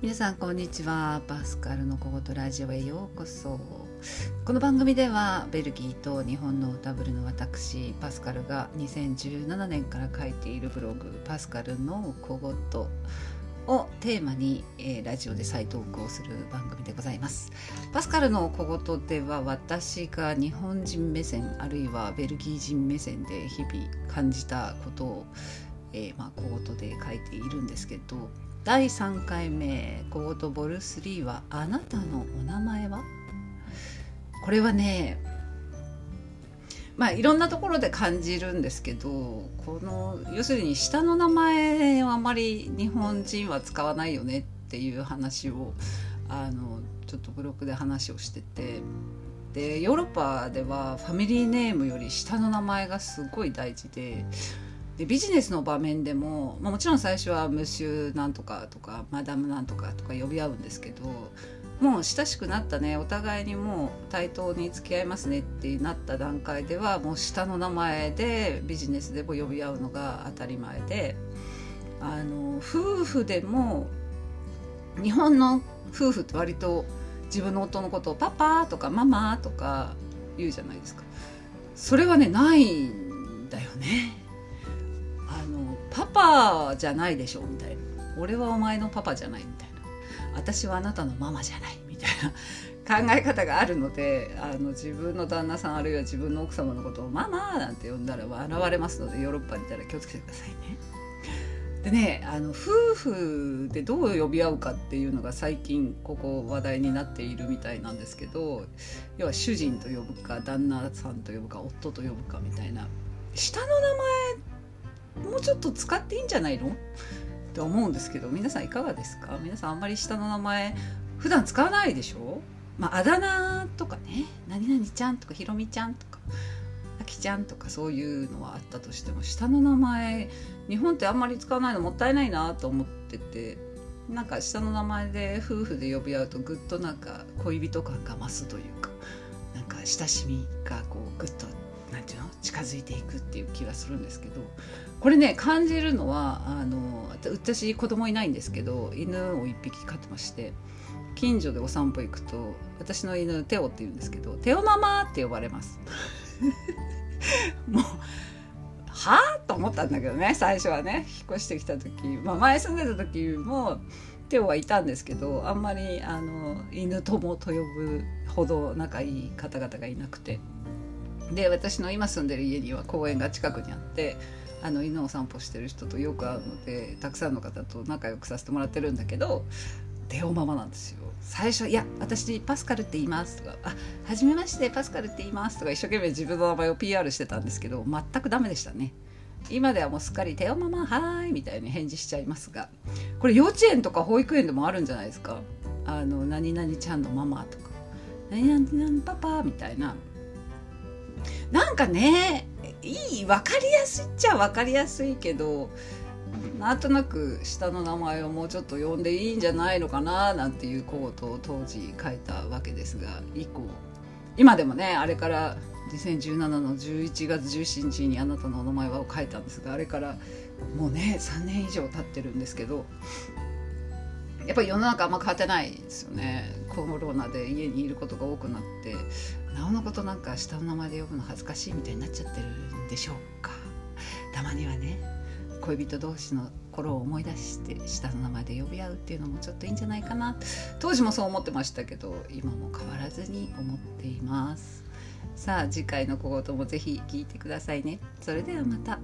皆さんこんにちは。パスカルの小言ラジオへようこそ。この番組ではベルギーと日本の歌ブルの私パスカルが2017年から書いているブログ「パスカルの小言」をテーマに、えー、ラジオで再投稿する番組でございます。パスカルの小言では私が日本人目線あるいはベルギー人目線で日々感じたことを、えー、まあ、小言で書いているんですけど第3回目「コートボル3はあなたのお名前は?」これはねまあいろんなところで感じるんですけどこの要するに下の名前をあまり日本人は使わないよねっていう話をあのちょっとブログで話をしててでヨーロッパではファミリーネームより下の名前がすごい大事で。でビジネスの場面でも、まあ、もちろん最初は「ムシュなんとか」とか「マダムなんとか」とか呼び合うんですけどもう親しくなったねお互いにもう対等に付き合いますねってなった段階ではもう下の名前でビジネスでも呼び合うのが当たり前であの夫婦でも日本の夫婦って割と自分の夫のことを「パパ」とか「ママ」とか言うじゃないですか。それはねないんだよね。パじゃないでしょみたいな。俺はお前のパパじゃないみたいな。私はあなたのママじゃないみたいな考え方があるのであの自分の旦那さんあるいは自分の奥様のことを「ママ」なんて呼んだら笑われますのでヨーロッパにいたら気をつけてくださいね。でねあの夫婦でどう呼び合うかっていうのが最近ここ話題になっているみたいなんですけど要は主人と呼ぶか旦那さんと呼ぶか夫と呼ぶかみたいな。下の名もうちょっと使っていいんじゃないの？って思うんですけど皆さんいかがですか？皆さんあんまり下の名前普段使わないでしょ？まあ、あだ名とかね「何々ちゃん」とか「ひろみちゃん」とか「あきちゃん」とかそういうのはあったとしても下の名前日本ってあんまり使わないのもったいないなと思っててなんか下の名前で夫婦で呼び合うとぐっとなんか恋人感が増すというかなんか親しみがこうぐっとなんていうの？近づいていくっていう気がするんですけどこれね感じるのはあの私子供いないんですけど犬を1匹飼ってまして近所でお散歩行くと私の犬テオって言うんですけど「テオママ」って呼ばれます。もうはあと思ったんだけどね最初はね。引っ越してきた時、まあ、前住んでた時もテオはいたんですけどあんまりあの犬友と呼ぶほど仲いい方々がいなくて。で私の今住んでる家には公園が近くにあってあの犬を散歩してる人とよく会うのでたくさんの方と仲良くさせてもらってるんだけど出オママなんですよ。最初「いや私パスカルって言います」とか「あ初めましてパスカルって言います」とか一生懸命自分の名前を PR してたんですけど全くダメでしたね。今ではもうすっかり「テオママはーい」みたいに返事しちゃいますがこれ幼稚園とか保育園でもあるんじゃないですか。あの何々ちゃんのママとか何々パパみたいななんかねいい分かりやすいっちゃ分かりやすいけどなんとなく下の名前をもうちょっと呼んでいいんじゃないのかななんていうコートを当時書いたわけですが以降。今でもねあれから2017の11月17日にあなたのお名前はを書いたんですがあれからもうね3年以上経ってるんですけどやっぱり世の中あんま変わってないですよね。コロナで家にいることが多くなってなおのことなんか下の名前で呼ぶの恥ずかしいみたいになっちゃってるんでしょうか。たまにはね恋人同士の頃を思い出して下の名前で呼び合うっていうのもちょっといいんじゃないかな。当時もそう思ってましたけど今も変わらずに思っています。さあ次回の小言も是非聞いてくださいね。それではまた。